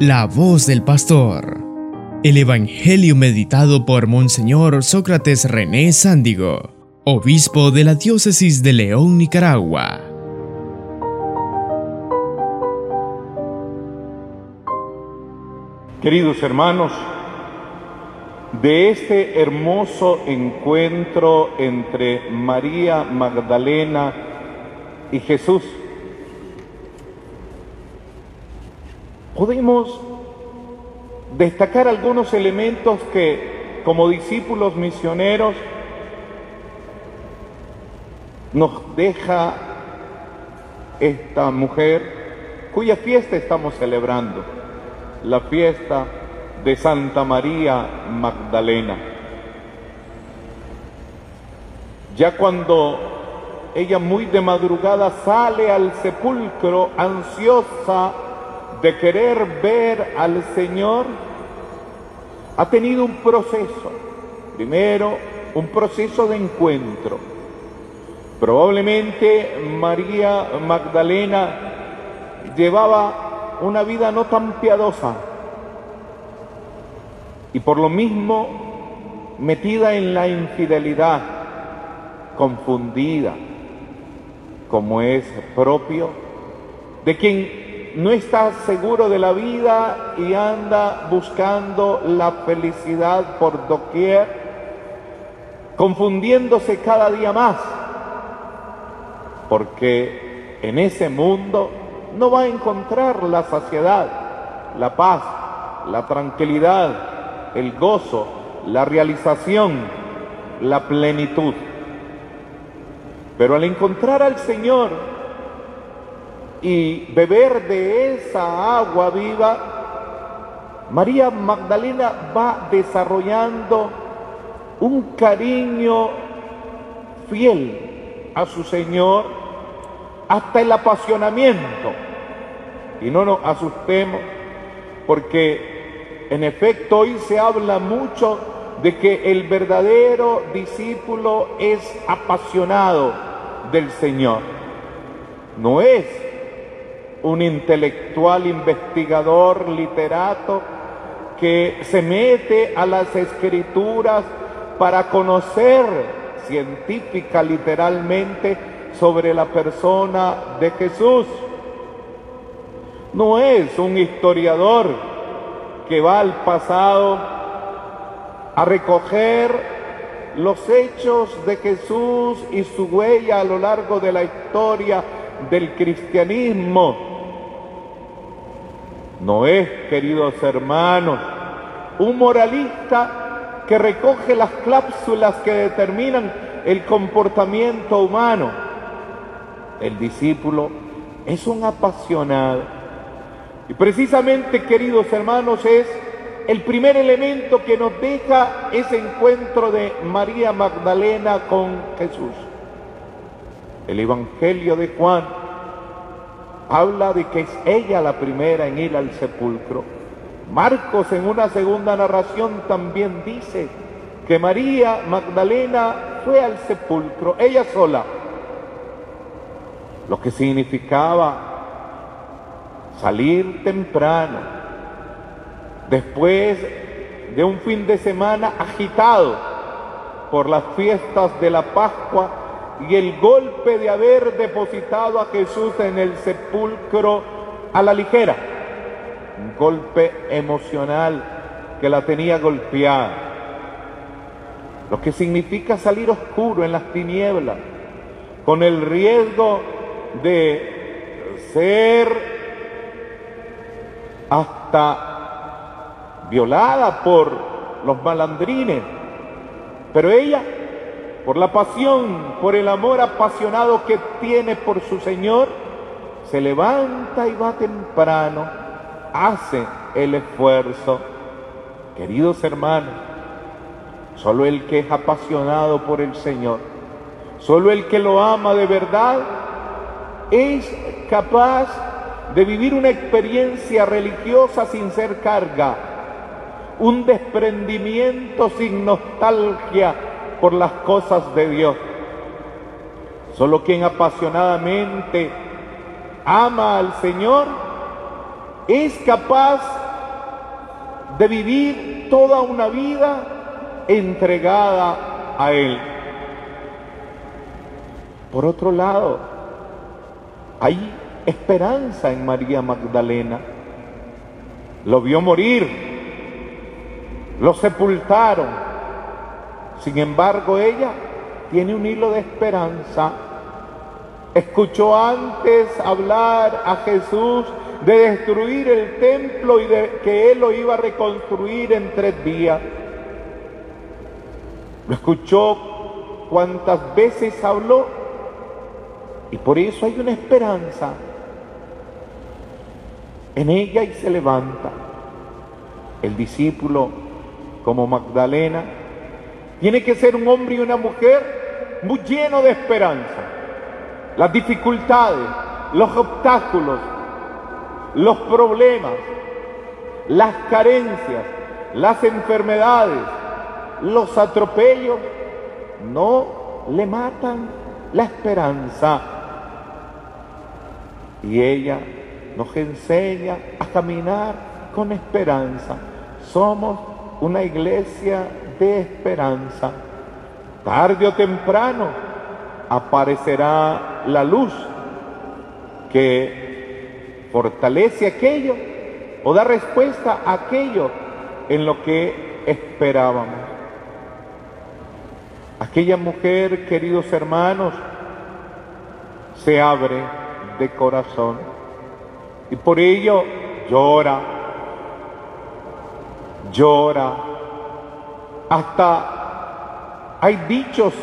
La voz del pastor. El Evangelio meditado por Monseñor Sócrates René Sándigo, obispo de la diócesis de León, Nicaragua. Queridos hermanos, de este hermoso encuentro entre María Magdalena y Jesús, podemos destacar algunos elementos que como discípulos misioneros nos deja esta mujer cuya fiesta estamos celebrando, la fiesta de Santa María Magdalena. Ya cuando ella muy de madrugada sale al sepulcro ansiosa de querer ver al Señor, ha tenido un proceso. Primero, un proceso de encuentro. Probablemente María Magdalena llevaba una vida no tan piadosa y por lo mismo metida en la infidelidad, confundida, como es propio de quien no está seguro de la vida y anda buscando la felicidad por doquier, confundiéndose cada día más, porque en ese mundo no va a encontrar la saciedad, la paz, la tranquilidad, el gozo, la realización, la plenitud. Pero al encontrar al Señor, y beber de esa agua viva, María Magdalena va desarrollando un cariño fiel a su Señor hasta el apasionamiento. Y no nos asustemos porque en efecto hoy se habla mucho de que el verdadero discípulo es apasionado del Señor. No es un intelectual investigador, literato, que se mete a las escrituras para conocer científica literalmente sobre la persona de Jesús. No es un historiador que va al pasado a recoger los hechos de Jesús y su huella a lo largo de la historia del cristianismo no es, queridos hermanos, un moralista que recoge las cláusulas que determinan el comportamiento humano. El discípulo es un apasionado. Y precisamente, queridos hermanos, es el primer elemento que nos deja ese encuentro de María Magdalena con Jesús. El Evangelio de Juan habla de que es ella la primera en ir al sepulcro. Marcos en una segunda narración también dice que María Magdalena fue al sepulcro, ella sola, lo que significaba salir temprano, después de un fin de semana agitado por las fiestas de la Pascua, y el golpe de haber depositado a Jesús en el sepulcro a la ligera. Un golpe emocional que la tenía golpeada. Lo que significa salir oscuro en las tinieblas, con el riesgo de ser hasta violada por los malandrines. Pero ella por la pasión, por el amor apasionado que tiene por su Señor, se levanta y va temprano, hace el esfuerzo. Queridos hermanos, solo el que es apasionado por el Señor, solo el que lo ama de verdad, es capaz de vivir una experiencia religiosa sin ser carga, un desprendimiento sin nostalgia por las cosas de Dios. Solo quien apasionadamente ama al Señor es capaz de vivir toda una vida entregada a Él. Por otro lado, hay esperanza en María Magdalena. Lo vio morir, lo sepultaron. Sin embargo, ella tiene un hilo de esperanza. Escuchó antes hablar a Jesús de destruir el templo y de que él lo iba a reconstruir en tres días. Lo escuchó cuántas veces habló y por eso hay una esperanza en ella y se levanta. El discípulo, como Magdalena, tiene que ser un hombre y una mujer muy lleno de esperanza. Las dificultades, los obstáculos, los problemas, las carencias, las enfermedades, los atropellos, no le matan la esperanza. Y ella nos enseña a caminar con esperanza. Somos una iglesia de esperanza. Tarde o temprano aparecerá la luz que fortalece aquello o da respuesta a aquello en lo que esperábamos. Aquella mujer, queridos hermanos, se abre de corazón y por ello llora, llora. Hasta hay dichos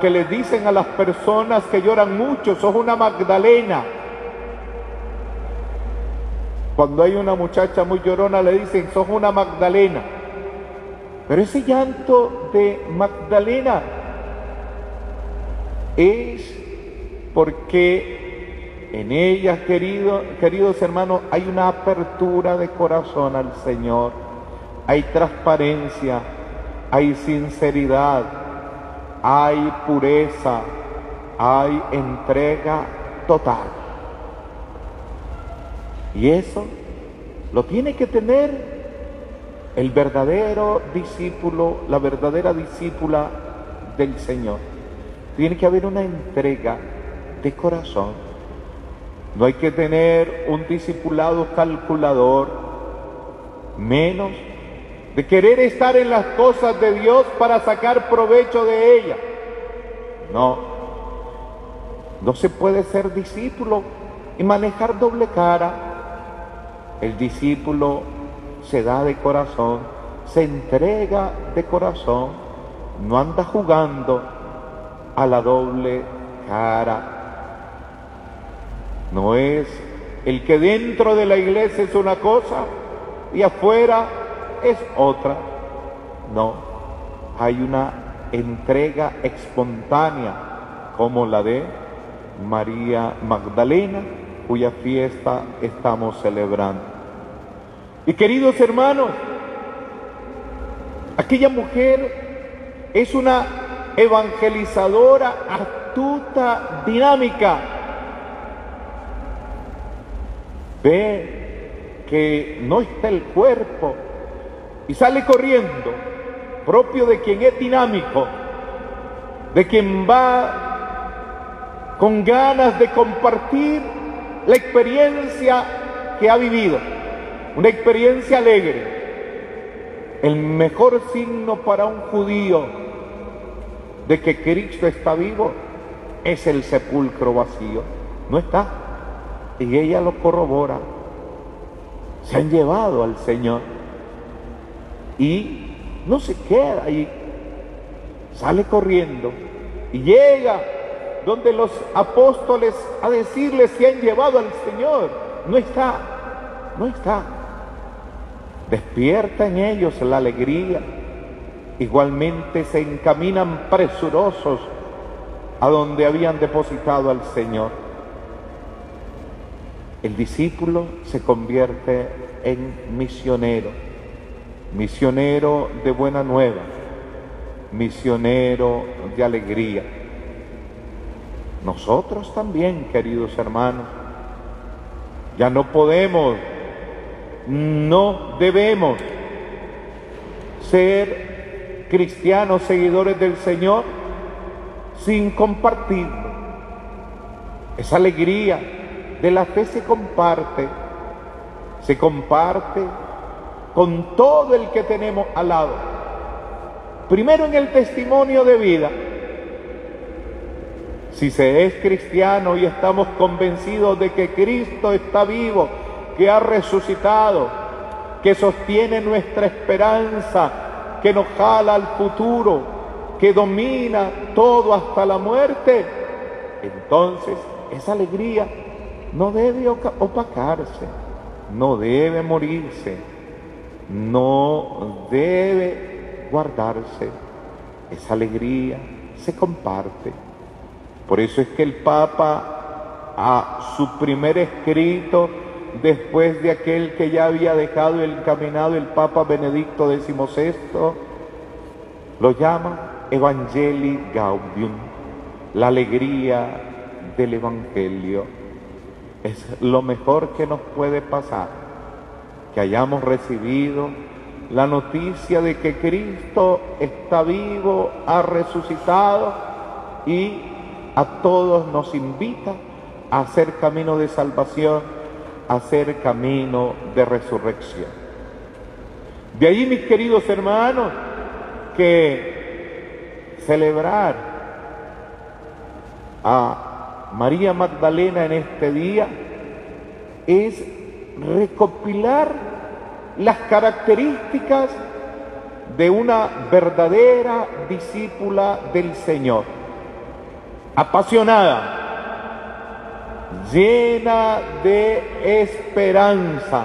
que le dicen a las personas que lloran mucho, sos una Magdalena. Cuando hay una muchacha muy llorona le dicen, sos una Magdalena. Pero ese llanto de Magdalena es porque en ella, querido, queridos hermanos, hay una apertura de corazón al Señor, hay transparencia, hay sinceridad hay pureza, hay entrega total. Y eso lo tiene que tener el verdadero discípulo, la verdadera discípula del Señor. Tiene que haber una entrega de corazón. No hay que tener un discipulado calculador, menos de querer estar en las cosas de Dios para sacar provecho de ellas. No, no se puede ser discípulo y manejar doble cara. El discípulo se da de corazón, se entrega de corazón, no anda jugando a la doble cara. No es el que dentro de la iglesia es una cosa y afuera es otra. No, hay una entrega espontánea como la de María Magdalena, cuya fiesta estamos celebrando. Y queridos hermanos, aquella mujer es una evangelizadora astuta, dinámica. Ve que no está el cuerpo, y sale corriendo, propio de quien es dinámico, de quien va con ganas de compartir la experiencia que ha vivido, una experiencia alegre. El mejor signo para un judío de que Cristo está vivo es el sepulcro vacío. No está. Y ella lo corrobora. Se han llevado al Señor y no se queda ahí, sale corriendo y llega donde los apóstoles a decirles que han llevado al Señor. No está, no está. Despierta en ellos la alegría. Igualmente se encaminan presurosos a donde habían depositado al Señor. El discípulo se convierte en misionero misionero de buena nueva, misionero de alegría. Nosotros también, queridos hermanos, ya no podemos No debemos ser cristianos seguidores del Señor sin compartir. Esa alegría de la fe se comparte, se comparte con todo el que tenemos al lado. Primero en el testimonio de vida. Si se es cristiano y estamos convencidos de que Cristo está vivo, que ha resucitado, que sostiene nuestra esperanza, que nos jala al futuro, que domina todo hasta la muerte, entonces esa alegría no debe opacarse, no debe morirse, no debe guardarse. Esa alegría se comparte. Por eso es que el Papa a su primer escrito, después de aquel que ya había dejado el caminado el Papa Benedicto XVI, lo llama Evangelii Gaudium, la alegría del Evangelio. Es lo mejor que nos puede pasar, que hayamos recibido la noticia de que Cristo está vivo, ha resucitado y a todos nos invita a hacer camino de salvación, a hacer camino de resurrección. De ahí, mis queridos hermanos, que celebrar a María Magdalena en este día es recopilar las características de una verdadera discípula del Señor, apasionada, llena de esperanza,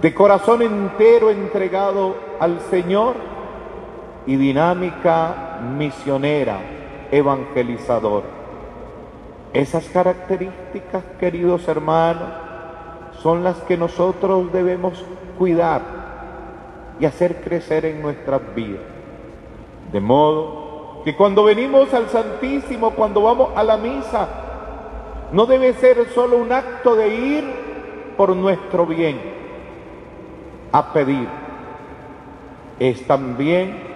de corazón entero entregado al Señor y dinámica misionera, evangelizadora. Esas características, queridos hermanos, son las que nosotros debemos cuidar y hacer crecer en nuestras vidas. De modo que cuando venimos al Santísimo, cuando vamos a la misa, no debe ser solo un acto de ir por nuestro bien, a pedir. Es también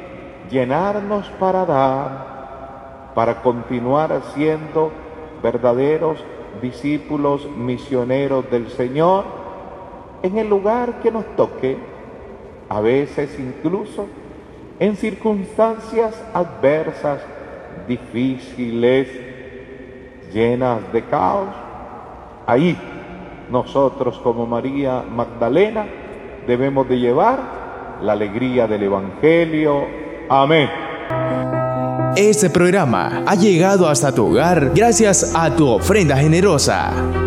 llenarnos para dar, para continuar siendo verdaderos discípulos misioneros del Señor en el lugar que nos toque, a veces incluso en circunstancias adversas, difíciles, llenas de caos. Ahí nosotros como María Magdalena debemos de llevar la alegría del Evangelio. Amén. Este programa ha llegado hasta tu hogar gracias a tu ofrenda generosa.